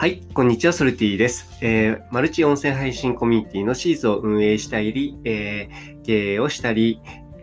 はい、こんにちは、ソルティです。えー、マルチ温泉配信コミュニティのシーズを運営したり、えー、経営をしたり、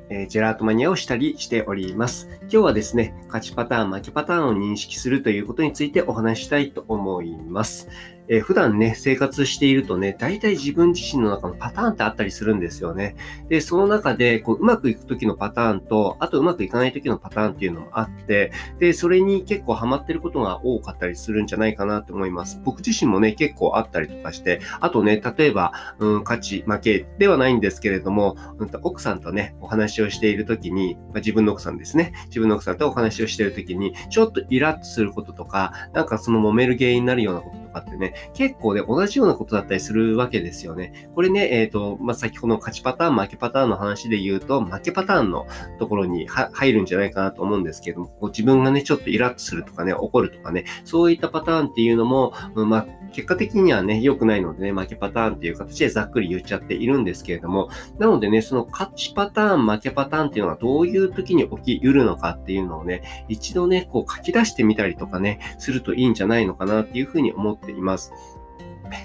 えー、ジェラートマニアをしたりしております。今日はですね、勝ちパターン、負けパターンを認識するということについてお話したいと思います。えー、普段ね、生活しているとね、大体自分自身の中のパターンってあったりするんですよね。で、その中で、こう、うまくいく時のパターンと、あとうまくいかない時のパターンっていうのもあって、で、それに結構ハマってることが多かったりするんじゃないかなと思います。僕自身もね、結構あったりとかして、あとね、例えば、うん、勝ち、負けではないんですけれども、うん、奥さんとね、お話をしている時に、まあ、自分の奥さんですね、自分の奥さんとお話をしている時に、ちょっとイラッとすることとか、なんかその揉める原因になるようなことかってね、結構ね、同じようなことだったりするわけですよね。これね、えっ、ー、と、まあ、先ほどの勝ちパターン、負けパターンの話で言うと、負けパターンのところに入るんじゃないかなと思うんですけども、こう自分がね、ちょっとイラッとするとかね、怒るとかね、そういったパターンっていうのも、まあ、結果的にはね、良くないのでね、負けパターンっていう形でざっくり言っちゃっているんですけれども、なのでね、その勝ちパターン、負けパターンっていうのはどういう時に起きうるのかっていうのをね、一度ね、こう書き出してみたりとかね、するといいんじゃないのかなっていうふうに思っています。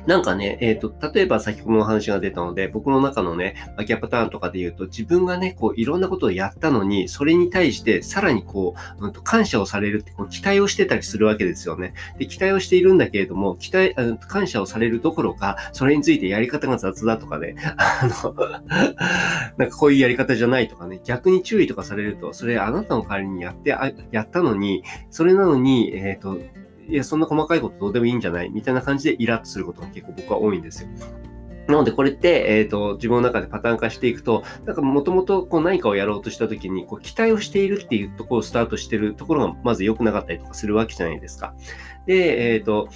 なんかね、えっ、ー、と、例えば先ほどの話が出たので、僕の中のね、空き家パターンとかで言うと、自分がね、こう、いろんなことをやったのに、それに対して、さらにこう、うんと、感謝をされるって、こう、期待をしてたりするわけですよね。で、期待をしているんだけれども、期待、うん感謝をされるどころか、それについてやり方が雑だとかね、あの、なんかこういうやり方じゃないとかね、逆に注意とかされると、それあなたの代わりにやって、あやったのに、それなのに、えっ、ー、と、いや、そんな細かいことどうでもいいんじゃないみたいな感じでイラッとすることが結構僕は多いんですよ。なので、これって、えっ、ー、と、自分の中でパターン化していくと、なんかもともとこう何かをやろうとしたときに、こう期待をしているっていうところをスタートしてるところがまず良くなかったりとかするわけじゃないですか。で、えっ、ー、と、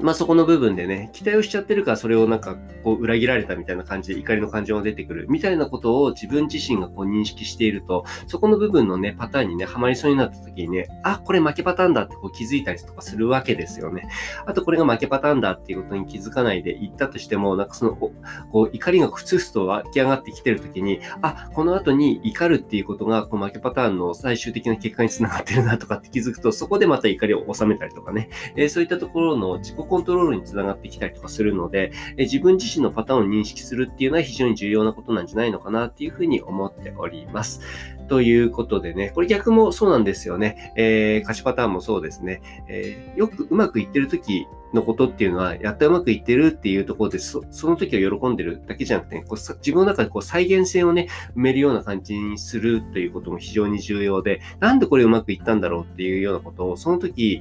まあそこの部分でね、期待をしちゃってるからそれをなんかこう裏切られたみたいな感じで怒りの感情が出てくるみたいなことを自分自身がこう認識していると、そこの部分のね、パターンにね、ハマりそうになった時にね、あ、これ負けパターンだってこう気づいたりとかするわけですよね。あとこれが負けパターンだっていうことに気づかないで言ったとしても、なんかその、こう怒りがふつふつと湧き上がってきてる時に、あ、この後に怒るっていうことがこう負けパターンの最終的な結果につながってるなとかって気づくと、そこでまた怒りを収めたりとかね、えー、そういったところの自己コントロールにつながってきたりとかするので、え自分自身のパターンを認識するっていうのは非常に重要なことなんじゃないのかなっていうふうに思っております。ということでね、これ逆もそうなんですよね。えー、歌詞パターンもそうですね。えー、よくうまくいってる時のことっていうのは、やったうまくいってるっていうところで、そその時を喜んでるだけじゃなくて、こう自分の中でこう再現性をね、埋めるような感じにするということも非常に重要で、なんでこれうまくいったんだろうっていうようなことを、その時、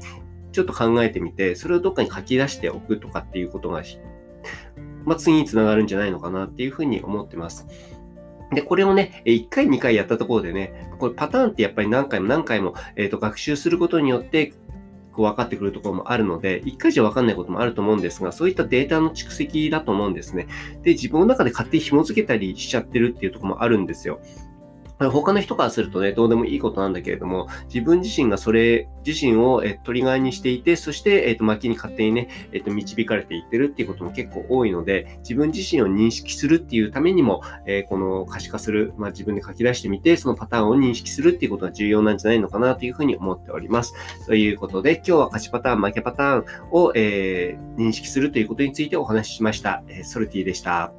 ちょっと考えてみて、それをどっかに書き出しておくとかっていうことが、まあ、次につながるんじゃないのかなっていうふうに思ってます。で、これをね、1回、2回やったところでね、これパターンってやっぱり何回も何回も、えー、と学習することによって、こう分かってくるところもあるので、1回じゃ分かんないこともあると思うんですが、そういったデータの蓄積だと思うんですね。で、自分の中で勝手に紐付けたりしちゃってるっていうところもあるんですよ。他の人からするとね、どうでもいいことなんだけれども、自分自身がそれ自身を、えトリガーにしていて、そして、えっ、ー、と、巻きに勝手にね、えっ、ー、と、導かれていってるっていうことも結構多いので、自分自身を認識するっていうためにも、えー、この可視化する、まあ、自分で書き出してみて、そのパターンを認識するっていうことが重要なんじゃないのかなというふうに思っております。ということで、今日は可視パターン、負けパターンを、え認識するということについてお話ししました。えソルティでした。